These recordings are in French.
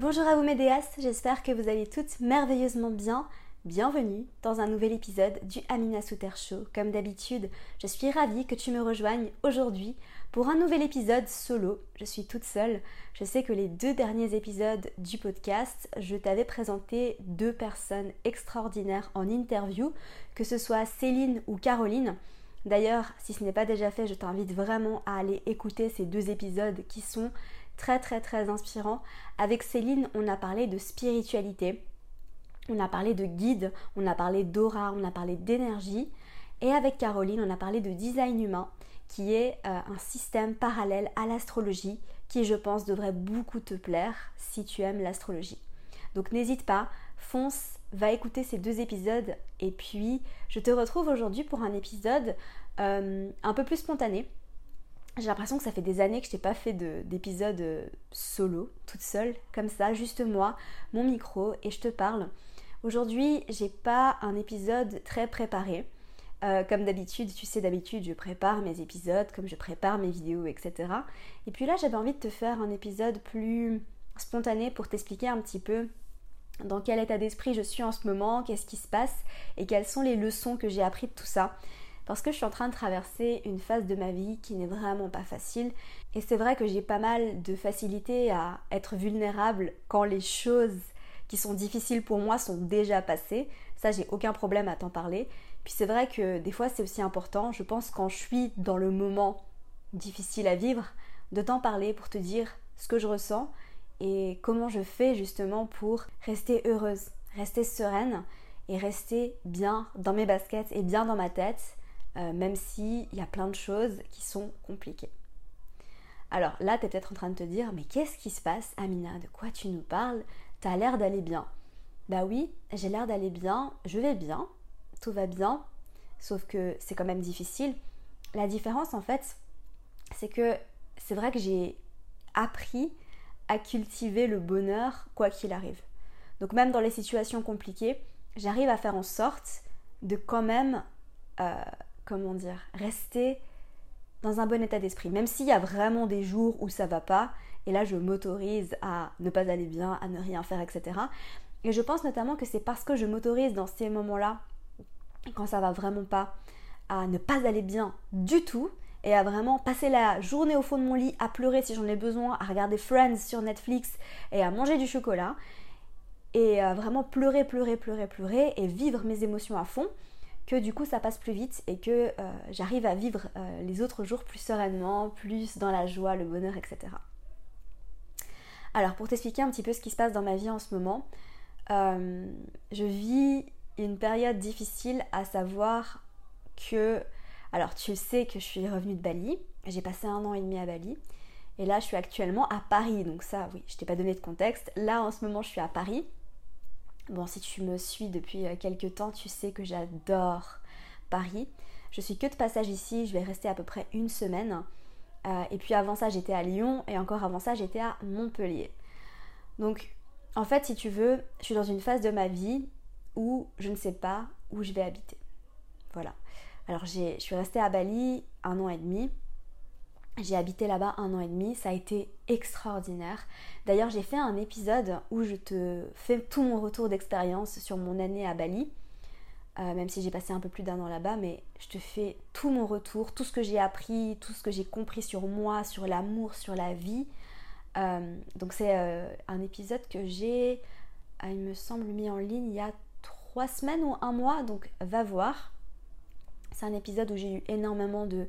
Bonjour à vous mes déesses, j'espère que vous allez toutes merveilleusement bien. Bienvenue dans un nouvel épisode du Amina Souter Show. Comme d'habitude, je suis ravie que tu me rejoignes aujourd'hui pour un nouvel épisode solo. Je suis toute seule. Je sais que les deux derniers épisodes du podcast, je t'avais présenté deux personnes extraordinaires en interview, que ce soit Céline ou Caroline. D'ailleurs, si ce n'est pas déjà fait, je t'invite vraiment à aller écouter ces deux épisodes qui sont très très très inspirants. Avec Céline, on a parlé de spiritualité, on a parlé de guide, on a parlé d'aura, on a parlé d'énergie. Et avec Caroline, on a parlé de design humain, qui est euh, un système parallèle à l'astrologie, qui je pense devrait beaucoup te plaire si tu aimes l'astrologie. Donc n'hésite pas, fonce, va écouter ces deux épisodes et puis je te retrouve aujourd'hui pour un épisode euh, un peu plus spontané. J'ai l'impression que ça fait des années que je n'ai pas fait d'épisode euh, solo, toute seule, comme ça, juste moi, mon micro et je te parle. Aujourd'hui, j'ai pas un épisode très préparé. Euh, comme d'habitude, tu sais, d'habitude, je prépare mes épisodes, comme je prépare mes vidéos, etc. Et puis là, j'avais envie de te faire un épisode plus spontané pour t'expliquer un petit peu dans quel état d'esprit je suis en ce moment, qu'est-ce qui se passe et quelles sont les leçons que j'ai apprises de tout ça. Parce que je suis en train de traverser une phase de ma vie qui n'est vraiment pas facile. Et c'est vrai que j'ai pas mal de facilité à être vulnérable quand les choses qui sont difficiles pour moi sont déjà passées. Ça, j'ai aucun problème à t'en parler. Puis c'est vrai que des fois, c'est aussi important, je pense, quand je suis dans le moment difficile à vivre, de t'en parler pour te dire ce que je ressens et comment je fais justement pour rester heureuse, rester sereine et rester bien dans mes baskets et bien dans ma tête, euh, même s'il y a plein de choses qui sont compliquées. Alors là, tu es peut-être en train de te dire, mais qu'est-ce qui se passe, Amina? De quoi tu nous parles? T'as l'air d'aller bien. Bah oui, j'ai l'air d'aller bien, je vais bien, tout va bien, sauf que c'est quand même difficile. La différence, en fait, c'est que c'est vrai que j'ai appris à cultiver le bonheur quoi qu'il arrive. Donc même dans les situations compliquées, j'arrive à faire en sorte de quand même, euh, comment dire, rester dans un bon état d'esprit. Même s'il y a vraiment des jours où ça va pas, et là je m'autorise à ne pas aller bien, à ne rien faire, etc. Et je pense notamment que c'est parce que je m'autorise dans ces moments-là, quand ça va vraiment pas, à ne pas aller bien du tout, et à vraiment passer la journée au fond de mon lit à pleurer si j'en ai besoin, à regarder Friends sur Netflix et à manger du chocolat et à vraiment pleurer, pleurer, pleurer, pleurer et vivre mes émotions à fond que du coup ça passe plus vite et que euh, j'arrive à vivre euh, les autres jours plus sereinement, plus dans la joie, le bonheur, etc. Alors pour t'expliquer un petit peu ce qui se passe dans ma vie en ce moment, euh, je vis une période difficile à savoir que alors tu sais que je suis revenue de Bali, j'ai passé un an et demi à Bali, et là je suis actuellement à Paris, donc ça oui, je t'ai pas donné de contexte. Là en ce moment je suis à Paris. Bon, si tu me suis depuis euh, quelques temps, tu sais que j'adore Paris. Je suis que de passage ici, je vais rester à peu près une semaine. Euh, et puis avant ça j'étais à Lyon, et encore avant ça j'étais à Montpellier. Donc en fait si tu veux, je suis dans une phase de ma vie où je ne sais pas où je vais habiter. Voilà. Alors je suis restée à Bali un an et demi. J'ai habité là-bas un an et demi, ça a été extraordinaire. D'ailleurs, j'ai fait un épisode où je te fais tout mon retour d'expérience sur mon année à Bali, euh, même si j'ai passé un peu plus d'un an là-bas, mais je te fais tout mon retour, tout ce que j'ai appris, tout ce que j'ai compris sur moi, sur l'amour, sur la vie. Euh, donc c'est euh, un épisode que j'ai, il me semble, mis en ligne il y a trois semaines ou un mois, donc va voir. C'est un épisode où j'ai eu énormément de,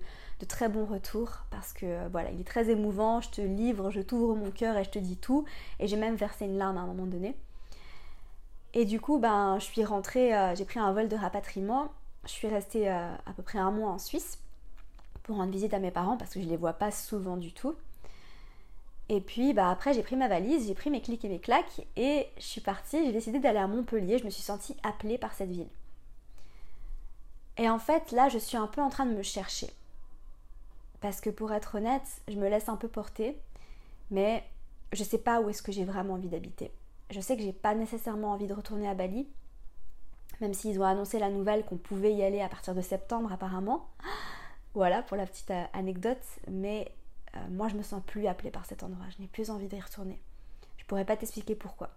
très bons retours parce que euh, voilà, il est très émouvant, je te livre, je t'ouvre mon cœur et je te dis tout. Et j'ai même versé une larme à un moment donné. Et du coup, ben, je suis rentrée, euh, j'ai pris un vol de rapatriement. Je suis restée euh, à peu près un mois en Suisse pour rendre visite à mes parents parce que je les vois pas souvent du tout. Et puis bah, après j'ai pris ma valise, j'ai pris mes clics et mes claques et je suis partie, j'ai décidé d'aller à Montpellier, je me suis sentie appelée par cette ville. Et en fait là je suis un peu en train de me chercher. Parce que pour être honnête, je me laisse un peu porter, mais je sais pas où est-ce que j'ai vraiment envie d'habiter. Je sais que j'ai pas nécessairement envie de retourner à Bali, même s'ils ont annoncé la nouvelle qu'on pouvait y aller à partir de septembre apparemment. Voilà pour la petite euh, anecdote, mais euh, moi je me sens plus appelée par cet endroit, je n'ai plus envie d'y retourner. Je pourrais pas t'expliquer pourquoi.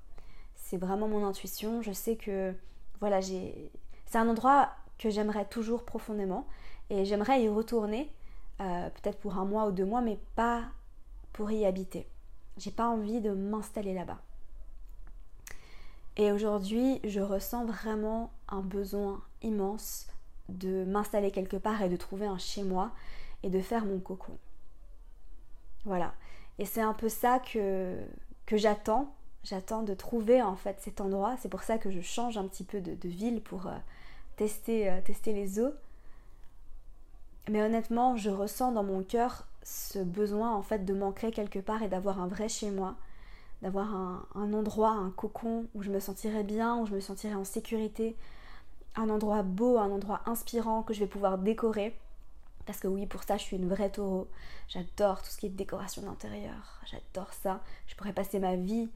C'est vraiment mon intuition, je sais que voilà, j'ai c'est un endroit que j'aimerais toujours profondément et j'aimerais y retourner euh, peut-être pour un mois ou deux mois mais pas pour y habiter. J'ai pas envie de m'installer là-bas. Et aujourd'hui, je ressens vraiment un besoin immense de m'installer quelque part et de trouver un chez moi et de faire mon cocon. Voilà. Et c'est un peu ça que, que j'attends. J'attends de trouver en fait cet endroit. C'est pour ça que je change un petit peu de, ville pour euh, tester, euh, tester les eaux. Mais honnêtement, je ressens dans mon cœur ce besoin en fait de m'ancrer quelque part et d'avoir un vrai chez moi, d'avoir un, un, endroit, un cocon où je me sentirais bien, où je me sentirais en sécurité, un endroit beau, un endroit inspirant que je vais pouvoir décorer. Parce que oui, pour ça, je suis une vraie taureau. J'adore tout ce qui est décoration d'intérieur. J'adore ça. Je pourrais passer ma vie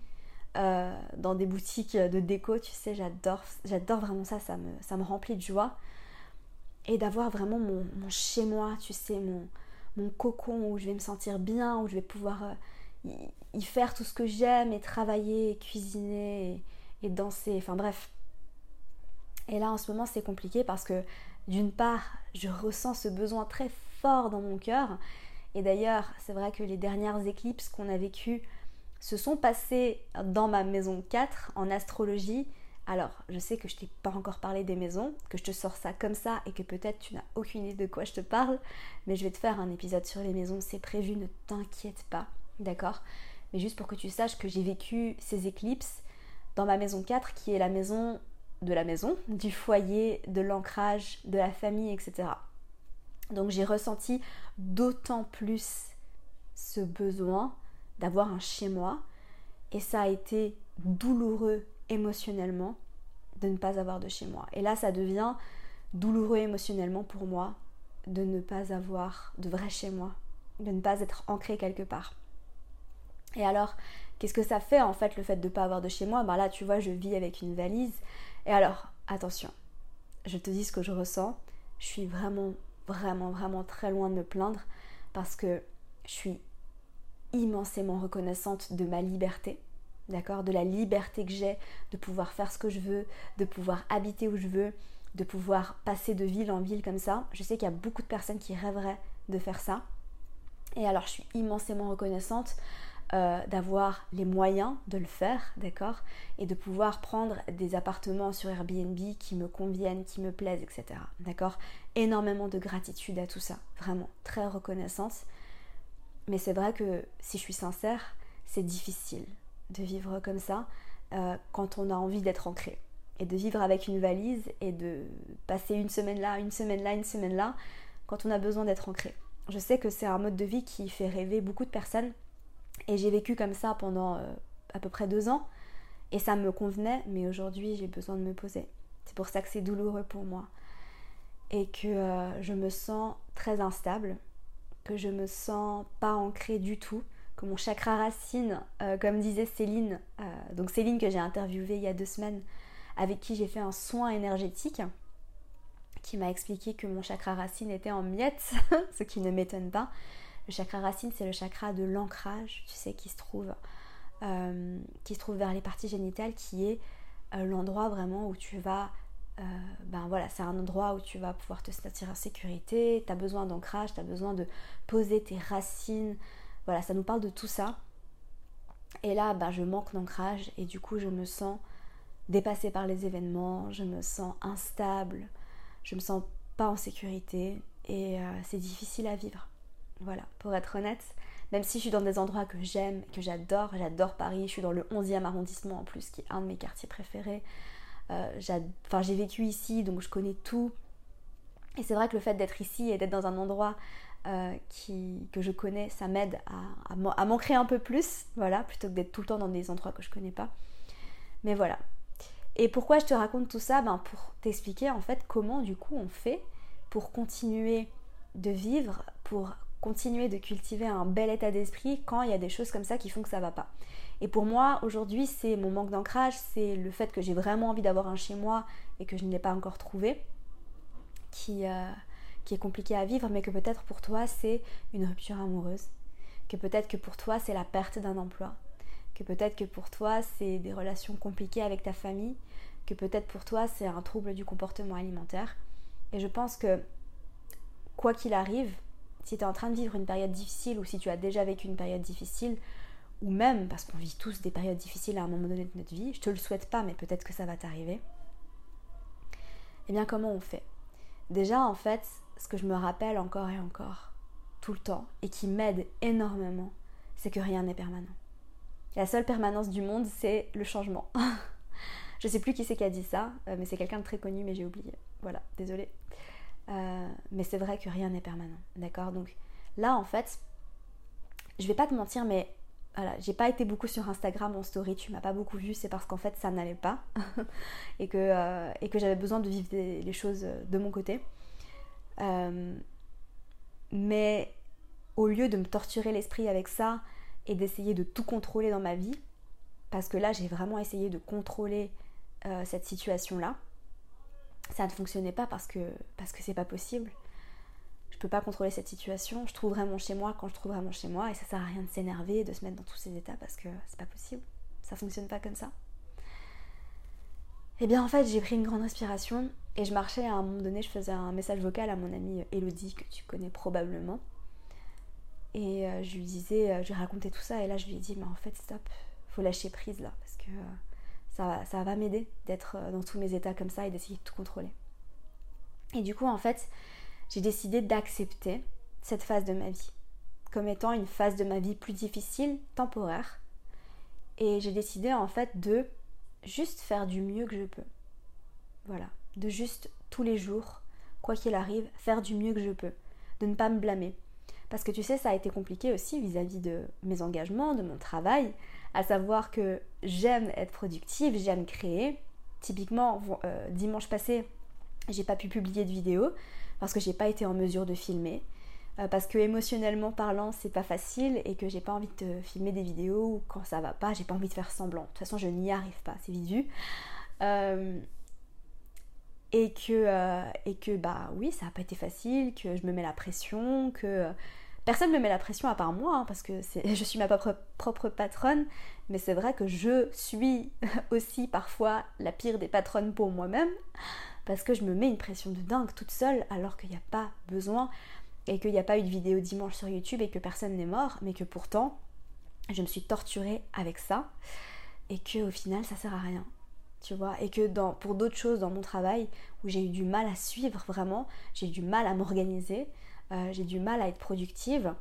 euh, dans des boutiques de déco, tu sais, j'adore, j'adore vraiment ça. Ça me, ça me remplit de joie. Et d'avoir vraiment mon, chez moi, tu sais, mon, mon cocon où je vais me sentir bien, où je vais pouvoir euh, y, faire tout ce que j'aime et travailler, et cuisiner et danser. Enfin bref. Et là, en ce moment, c'est compliqué parce que d'une part, je ressens ce besoin très fort dans mon cœur. Et d'ailleurs, c'est vrai que les dernières éclipses qu'on a vécues se sont passées dans ma maison 4 en astrologie. Alors, je sais que je t'ai pas encore parlé des maisons, que je te sors ça comme ça et que peut-être tu n'as aucune idée de quoi je te parle, mais je vais te faire un épisode sur les maisons, c'est prévu, ne t'inquiète pas, d'accord? Mais juste pour que tu saches que j'ai vécu ces éclipses dans ma maison 4 qui est la maison de la maison, du foyer, de l'ancrage, de la famille, etc. Donc j'ai ressenti d'autant plus ce besoin d'avoir un chez moi et ça a été douloureux émotionnellement de ne pas avoir de chez moi. Et là ça devient douloureux émotionnellement pour moi de ne pas avoir de vrai chez moi, de ne pas être ancré quelque part. Et alors, qu'est-ce que ça fait en fait le fait de ne pas avoir de chez moi? Ben là, tu vois, je vis avec une valise et alors, attention, je te dis ce que je ressens. Je suis vraiment, vraiment, vraiment très loin de me plaindre parce que je suis immensément reconnaissante de ma liberté, d'accord De la liberté que j'ai de pouvoir faire ce que je veux, de pouvoir habiter où je veux, de pouvoir passer de ville en ville comme ça. Je sais qu'il y a beaucoup de personnes qui rêveraient de faire ça. Et alors, je suis immensément reconnaissante euh, d'avoir les moyens de le faire, d'accord Et de pouvoir prendre des appartements sur Airbnb qui me conviennent, qui me plaisent, etc. D'accord Énormément de gratitude à tout ça, vraiment très reconnaissante. Mais c'est vrai que si je suis sincère, c'est difficile de vivre comme ça euh, quand on a envie d'être ancré. Et de vivre avec une valise et de passer une semaine là, une semaine là, une semaine là, quand on a besoin d'être ancré. Je sais que c'est un mode de vie qui fait rêver beaucoup de personnes et j'ai vécu comme ça pendant euh, à peu près deux ans. Et ça me convenait, mais aujourd'hui j'ai besoin de me poser. C'est pour ça que c'est douloureux pour moi. Et que euh, je me sens très instable, que je me sens pas ancrée du tout, que mon chakra racine, euh, comme disait Céline, donc Céline que j'ai interviewée il y a deux semaines, avec qui j'ai fait un soin énergétique, qui m'a expliqué que mon chakra racine était en miettes, ce qui ne m'étonne pas, le chakra racine, c'est le chakra de l'ancrage, tu sais, qui se trouve, euh, qui se trouve vers les parties génitales, qui est euh, l'endroit vraiment où tu vas euh, ben voilà, c'est un endroit où tu vas pouvoir te sentir en sécurité, tu as besoin d'ancrage, tu as besoin de poser tes racines. Voilà, ça nous parle de tout ça. Et là, ben, je manque d'ancrage et du coup, je me sens dépassée par les événements, je me sens instable, je me sens pas en sécurité et c'est difficile à vivre. Voilà, pour être honnête, même si je suis dans des endroits que j'aime, que j'adore, j'adore Paris, je suis dans le 11e arrondissement en plus, qui est un de mes quartiers préférés. Euh, j'ai vécu ici, donc je connais tout. Et c'est vrai que le fait d'être ici et d'être dans un endroit euh, que je connais, ça m'aide à, à, m'ancrer un peu plus, voilà, plutôt que d'être tout le temps dans des endroits que je connais pas. Mais voilà. Et pourquoi je te raconte tout ça? Ben Pour t'expliquer en fait comment du coup on fait pour continuer de vivre, pour continuer de cultiver un bel état d'esprit quand il y a des choses comme ça qui font que ça va pas. Et pour moi, aujourd'hui, c'est mon manque d'ancrage, c'est le fait que j'ai vraiment envie d'avoir un chez moi et que je ne l'ai pas encore trouvé, qui, euh, qui est compliqué à vivre, mais que peut-être pour toi, c'est une rupture amoureuse, que peut-être que pour toi, c'est la perte d'un emploi, que peut-être que pour toi, c'est des relations compliquées avec ta famille, que peut-être pour toi, c'est un trouble du comportement alimentaire. Et je pense que, quoi qu'il arrive, si tu es en train de vivre une période difficile ou si tu as déjà vécu une période difficile, ou même parce qu'on vit tous des périodes difficiles à un moment donné de notre vie, je te le souhaite pas, mais peut-être que ça va t'arriver. Eh bien, comment on fait? Déjà, en fait, ce que je me rappelle encore et encore, tout le temps, et qui m'aide énormément, c'est que rien n'est permanent. La seule permanence du monde, c'est le changement. je sais plus qui c'est qui a dit ça, euh, mais c'est quelqu'un de très connu, mais j'ai oublié. Voilà, désolée. Euh, mais c'est vrai que rien n'est permanent, d'accord? Donc là, en fait, je vais pas te mentir, mais voilà, j'ai pas été beaucoup sur Instagram en story, tu m'as pas beaucoup vu, c'est parce qu'en fait ça n'allait pas et que, euh, j'avais besoin de vivre les choses de mon côté. Euh, mais au lieu de me torturer l'esprit avec ça et d'essayer de tout contrôler dans ma vie, parce que là j'ai vraiment essayé de contrôler cette situation-là, ça ne fonctionnait pas parce que parce que c'est pas possible. Je peux pas contrôler cette situation. Je trouve vraiment chez moi quand je trouve vraiment chez moi et ça sert à rien de s'énerver, de se mettre dans tous ces états parce que c'est pas possible. Ça fonctionne pas comme ça. Et eh bien en fait j'ai pris une grande respiration et je marchais à un moment donné, je faisais un message vocal à mon amie Elodie que tu connais probablement. Et euh, je lui disais, euh, je lui racontais tout ça et là je lui ai dit mais en fait stop, faut lâcher prise là parce que euh, ça, va m'aider d'être euh, dans tous mes états comme ça et d'essayer de tout contrôler. Et du coup, en fait, j'ai décidé d'accepter cette phase de ma vie comme étant une phase de ma vie plus difficile, temporaire. Et j'ai décidé en fait de juste faire du mieux que je peux. Voilà, de juste tous les jours, quoi qu'il arrive, faire du mieux que je peux, de ne pas me blâmer. Parce que tu sais, ça a été compliqué aussi vis-à-vis de mes engagements, de mon travail, à savoir que j'aime être productive, j'aime créer. Typiquement, euh, dimanche passé, j'ai pas pu publier de vidéo parce que j'ai pas été en mesure de filmer. Euh, parce que émotionnellement parlant, c'est pas facile et que j'ai pas envie de filmer des vidéos quand ça va pas, j'ai pas envie de faire semblant. De toute façon, je n'y arrive pas, c'est visu. Euh, et que, et que bah oui, ça n'a pas été facile, que je me mets la pression, que Personne ne me met la pression à part moi, hein, parce que je suis ma propre patronne, mais c'est vrai que je suis aussi parfois la pire des patronnes pour moi-même, parce que je me mets une pression de dingue toute seule, alors qu'il n'y a pas besoin, et qu'il n'y a pas eu de vidéo dimanche sur YouTube, et que personne n'est mort, mais que pourtant, je me suis torturée avec ça, et que au final, ça sert à rien. Tu vois, et que pour d'autres choses dans mon travail, où j'ai eu du mal à suivre vraiment, j'ai eu du mal à m'organiser, euh, j'ai du mal à être productive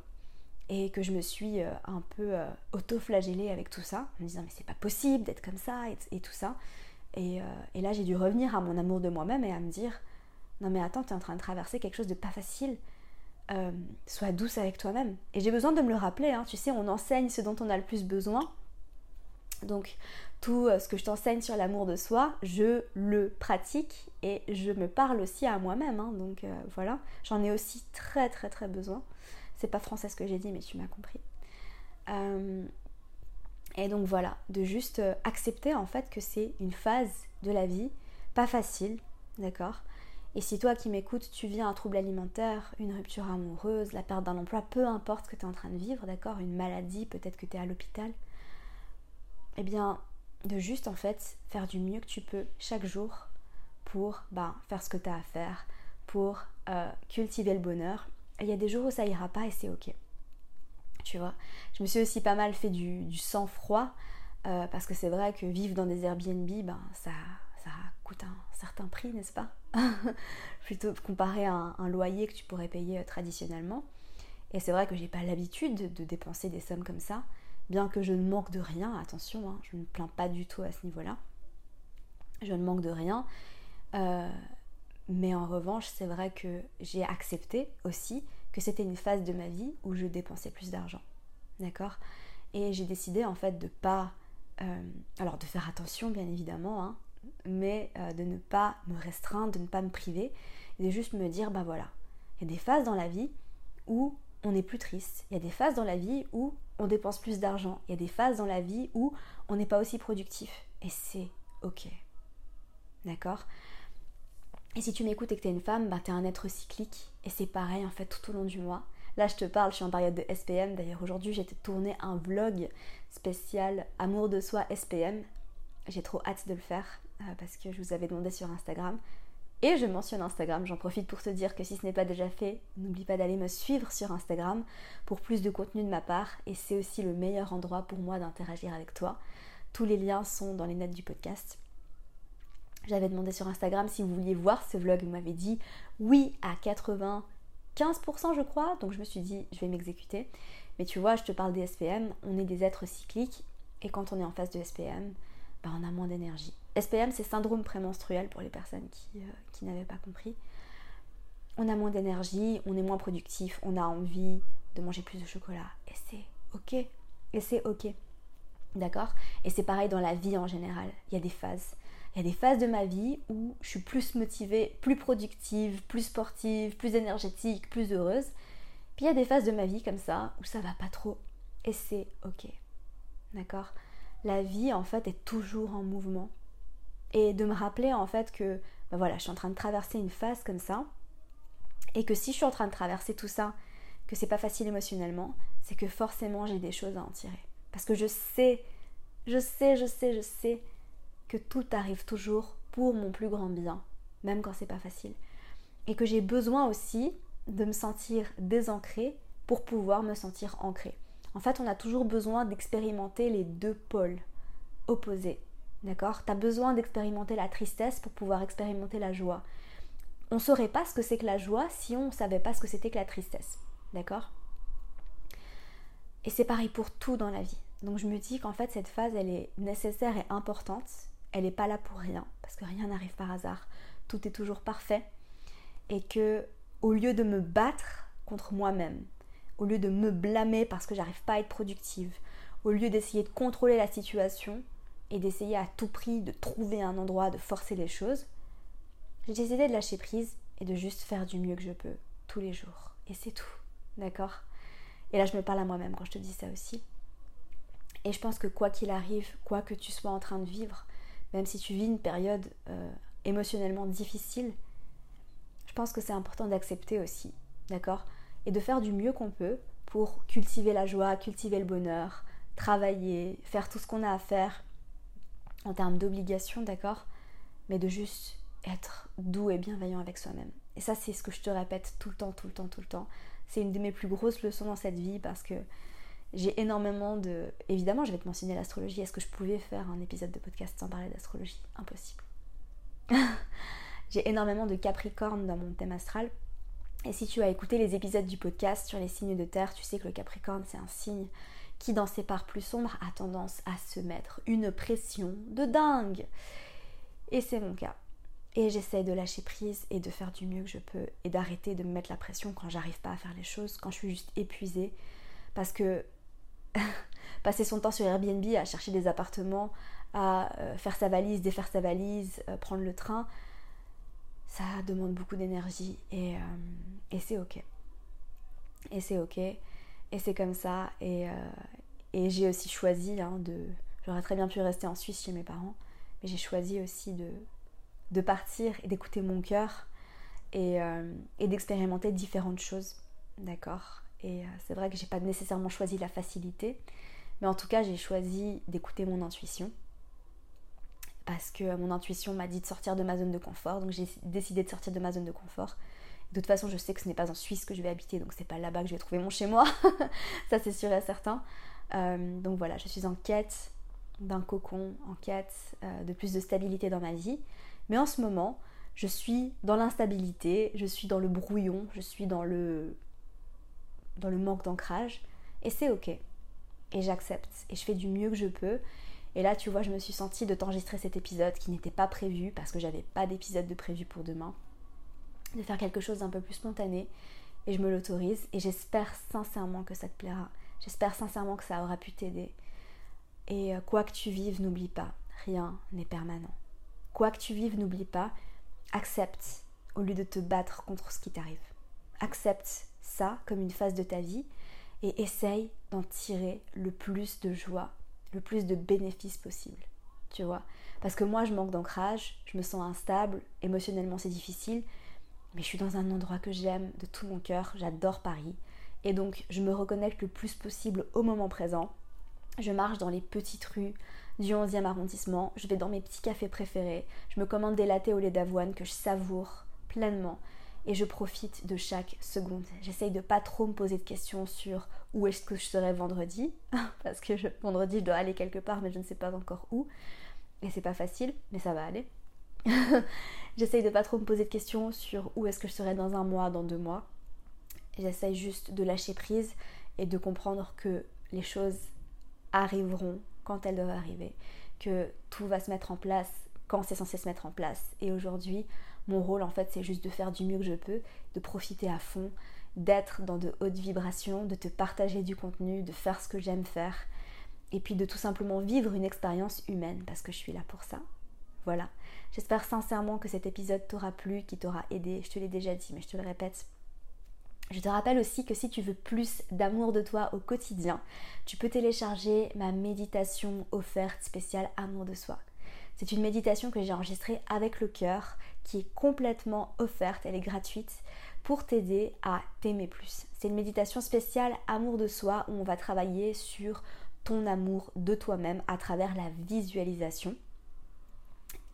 et que je me suis euh, un peu euh, auto-flagellée avec tout ça, en me disant mais c'est pas possible d'être comme ça et, tout ça. Et, là j'ai dû revenir à mon amour de moi-même et à me dire non mais attends, tu es en train de traverser quelque chose de pas facile. sois douce avec toi-même. Et j'ai besoin de me le rappeler, hein. tu sais, on enseigne ce dont on a le plus besoin. Donc tout ce que je t'enseigne sur l'amour de soi, je le pratique et je me parle aussi à moi-même. Hein. donc euh, voilà, j'en ai aussi très très très besoin. C'est pas français ce que j'ai dit, mais tu m'as compris. Euh, et donc voilà, de juste euh, accepter en fait que c'est une phase de la vie, pas facile, d'accord? Et si toi qui m'écoutes, tu vis un trouble alimentaire, une rupture amoureuse, la perte d'un emploi, peu importe ce que tu es en train de vivre, d'accord? Une maladie, peut-être que tu es à l'hôpital, eh bien, de juste en fait faire du mieux que tu peux chaque jour pour bah, faire ce que tu as à faire, pour euh, cultiver le bonheur. Il y a des jours où ça ira pas et c'est ok. Je me suis aussi pas mal fait du, sang-froid euh, parce que c'est vrai que vivre dans des Airbnb, ben, ça, ça coûte un certain prix, n'est-ce pas? Plutôt comparé à un, loyer que tu pourrais payer euh, traditionnellement. Et c'est vrai que j'ai pas l'habitude de dépenser des sommes comme ça, bien que je ne manque de rien, attention, hein, je ne plains pas du tout à ce niveau-là. Je ne manque de rien. Euh, mais en revanche, c'est vrai que j'ai accepté aussi que c'était une phase de ma vie où je dépensais plus d'argent. D'accord? Et j'ai décidé en fait de pas. Euh, alors de faire attention bien évidemment, hein, mais euh, de ne pas me restreindre, de ne pas me priver, et de juste me dire bah voilà, il y a des phases dans la vie où on est plus triste, il y a des phases dans la vie où on dépense plus d'argent, il y a des phases dans la vie où on n'est pas aussi productif, et c'est ok. D'accord? Et si tu m'écoutes et que tu es une femme, bah, tu es un être cyclique, et c'est pareil en fait tout au long du mois. Là, je te parle, je suis en période de SPM. D'ailleurs, aujourd'hui, j'ai tourné un vlog spécial Amour de soi SPM. J'ai trop hâte de le faire euh, parce que je vous avais demandé sur Instagram. Et je mentionne Instagram, j'en profite pour te dire que si ce n'est pas déjà fait, n'oublie pas d'aller me suivre sur Instagram pour plus de contenu de ma part et c'est aussi le meilleur endroit pour moi d'interagir avec toi. Tous les liens sont dans les notes du podcast. J'avais demandé sur Instagram si vous vouliez voir ce vlog, vous m'avez dit oui à 95% je crois, donc je me suis dit je vais m'exécuter. Mais tu vois, je te parle des SPM, on est des êtres cycliques et quand on est en face de SPM, ben on a moins d'énergie. SPM, c'est syndrome prémenstruel pour les personnes qui, euh, qui n'avaient pas compris. On a moins d'énergie, on est moins productif, on a envie de manger plus de chocolat. Et c'est ok. Et c'est ok. D'accord? Et c'est pareil dans la vie en général. Il y a des phases. Il y a des phases de ma vie où je suis plus motivée, plus productive, plus sportive, plus énergétique, plus heureuse. Puis il y a des phases de ma vie comme ça où ça va pas trop. Et c'est ok. D'accord? La vie en fait est toujours en mouvement et de me rappeler en fait que ben voilà, je suis en train de traverser une phase comme ça et que si je suis en train de traverser tout ça, que c'est pas facile émotionnellement, c'est que forcément j'ai des choses à en tirer. Parce que je sais, je sais, je sais, je sais que tout arrive toujours pour mon plus grand bien, même quand c'est pas facile. Et que j'ai besoin aussi de me sentir désancrée pour pouvoir me sentir ancrée. En fait, on a toujours besoin d'expérimenter les deux pôles opposés. D'accord? Tu as besoin d'expérimenter la tristesse pour pouvoir expérimenter la joie. On ne saurait pas ce que c'est que la joie si on ne savait pas ce que c'était que la tristesse. D'accord? Et c'est pareil pour tout dans la vie. Donc je me dis qu'en fait cette phase elle est nécessaire et importante. Elle n'est pas là pour rien parce que rien n'arrive par hasard. Tout est toujours parfait et que au lieu de me battre contre moi-même, au lieu de me blâmer parce que j'arrive pas à être productive, au lieu d'essayer de contrôler la situation, et d'essayer à tout prix de trouver un endroit, de forcer les choses, j'ai décidé de lâcher prise et de juste faire du mieux que je peux tous les jours. Et c'est tout. D'accord? Et là, je me parle à moi-même quand je te dis ça aussi. Et je pense que quoi qu'il arrive, quoi que tu sois en train de vivre, même si tu vis une période euh, émotionnellement difficile, je pense que c'est important d'accepter aussi. D'accord? Et de faire du mieux qu'on peut pour cultiver la joie, cultiver le bonheur, travailler, faire tout ce qu'on a à faire en termes d'obligation, d'accord? Mais de juste être doux et bienveillant avec soi-même. Et ça, c'est ce que je te répète tout le temps, tout le temps, tout le temps. C'est une de mes plus grosses leçons dans cette vie parce que j'ai énormément de... Évidemment, je vais te mentionner l'astrologie. Est-ce que je pouvais faire un épisode de podcast sans parler d'astrologie? Impossible. j'ai énormément de Capricorne dans mon thème astral. Et si tu as écouté les épisodes du podcast sur les signes de terre, tu sais que le Capricorne, c'est un signe qui dans ses parts plus sombres a tendance à se mettre une pression de dingue. Et c'est mon cas. Et j'essaie de lâcher prise et de faire du mieux que je peux et d'arrêter de me mettre la pression quand j'arrive pas à faire les choses, quand je suis juste épuisée. Parce que passer son temps sur Airbnb à chercher des appartements, à euh, faire sa valise, défaire sa valise, euh, prendre le train, ça demande beaucoup d'énergie et, euh, et c'est ok. Et c'est ok. Et c'est comme ça. Et, j'ai aussi choisi hein, de. J'aurais très bien pu rester en Suisse chez mes parents, mais j'ai choisi aussi de, partir et d'écouter mon cœur et d'expérimenter différentes choses. D'accord? Et euh, c'est vrai que j'ai pas nécessairement choisi la facilité, mais en tout cas, j'ai choisi d'écouter mon intuition. Parce que mon intuition m'a dit de sortir de ma zone de confort, donc j'ai décidé de sortir de ma zone de confort de toute façon, je sais que ce n'est pas en Suisse que je vais habiter, donc c'est pas là-bas que je vais trouver mon chez moi. ça, c'est sûr et certain. Euh, donc voilà, je suis en quête d'un cocon, en quête euh, de plus de stabilité dans ma vie. Mais en ce moment, je suis dans l'instabilité, je suis dans le brouillon, je suis dans le, dans le manque d'ancrage. Et c'est ok. Et j'accepte. Et je fais du mieux que je peux. Et là, tu vois, je me suis sentie de t'enregistrer cet épisode qui n'était pas prévu parce que j'avais pas d'épisode de prévu pour demain de faire quelque chose d'un peu plus spontané et je me l'autorise et j'espère sincèrement que ça te plaira. J'espère sincèrement que ça aura pu t'aider. Et euh, quoi que tu vives, n'oublie pas, rien n'est permanent. Quoi que tu vives, n'oublie pas, accepte au lieu de te battre contre ce qui t'arrive. Accepte ça comme une phase de ta vie et essaye d'en tirer le plus de joie, le plus de bénéfices possible. Tu vois Parce que moi, je manque d'ancrage, je me sens instable, émotionnellement c'est difficile, mais je suis dans un endroit que j'aime de tout mon cœur, j'adore Paris. Et donc, je me reconnecte le plus possible au moment présent. Je marche dans les petites rues du 11e arrondissement, je vais dans mes petits cafés préférés, je me commande des latés au lait d'avoine que je savoure pleinement et je profite de chaque seconde. J'essaye de pas trop me poser de questions sur où est-ce que je serai vendredi, parce que vendredi je dois aller quelque part, mais je ne sais pas encore où. Et c'est pas facile, mais ça va aller. J'essaye de pas trop me poser de questions sur où est-ce que je serai dans un mois, dans deux mois. J'essaye juste de lâcher prise et de comprendre que les choses arriveront quand elles doivent arriver, que tout va se mettre en place quand c'est censé se mettre en place. Et aujourd'hui, mon rôle, en fait, c'est juste de faire du mieux que je peux, de profiter à fond, d'être dans de hautes vibrations, de te partager du contenu, de faire ce que j'aime faire, et puis de tout simplement vivre une expérience humaine, parce que je suis là pour ça. Voilà. J'espère sincèrement que cet épisode t'aura plu, qui t'aura aidé. Je te l'ai déjà dit, mais je te le répète. Je te rappelle aussi que si tu veux plus d'amour de toi au quotidien, tu peux télécharger ma méditation offerte spéciale Amour de soi. C'est une méditation que j'ai enregistrée avec le cœur, qui est complètement offerte, elle est gratuite, pour t'aider à t'aimer plus. C'est une méditation spéciale amour de soi où on va travailler sur ton amour de toi-même à travers la visualisation.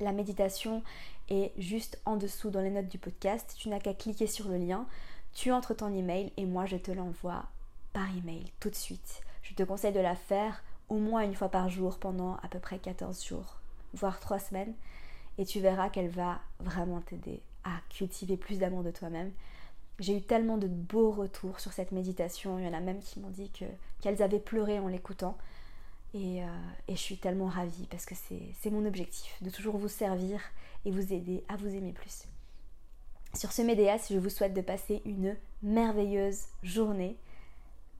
La méditation est juste en dessous dans les notes du podcast. Tu n'as qu'à cliquer sur le lien, tu entres ton email et moi je te l'envoie par email tout de suite. Je te conseille de la faire au moins une fois par jour pendant à peu près 14 jours voire trois semaines, et tu verras qu'elle va vraiment t'aider à cultiver plus d'amour de toi-même. J'ai eu tellement de beaux retours sur cette méditation, il y en a même qui m'ont dit que, qu'elles avaient pleuré en l'écoutant. Et, euh, et, je suis tellement ravie parce que c'est mon objectif, de toujours vous servir et vous aider à vous aimer plus. Sur ce Médéas, je vous souhaite de passer une merveilleuse journée.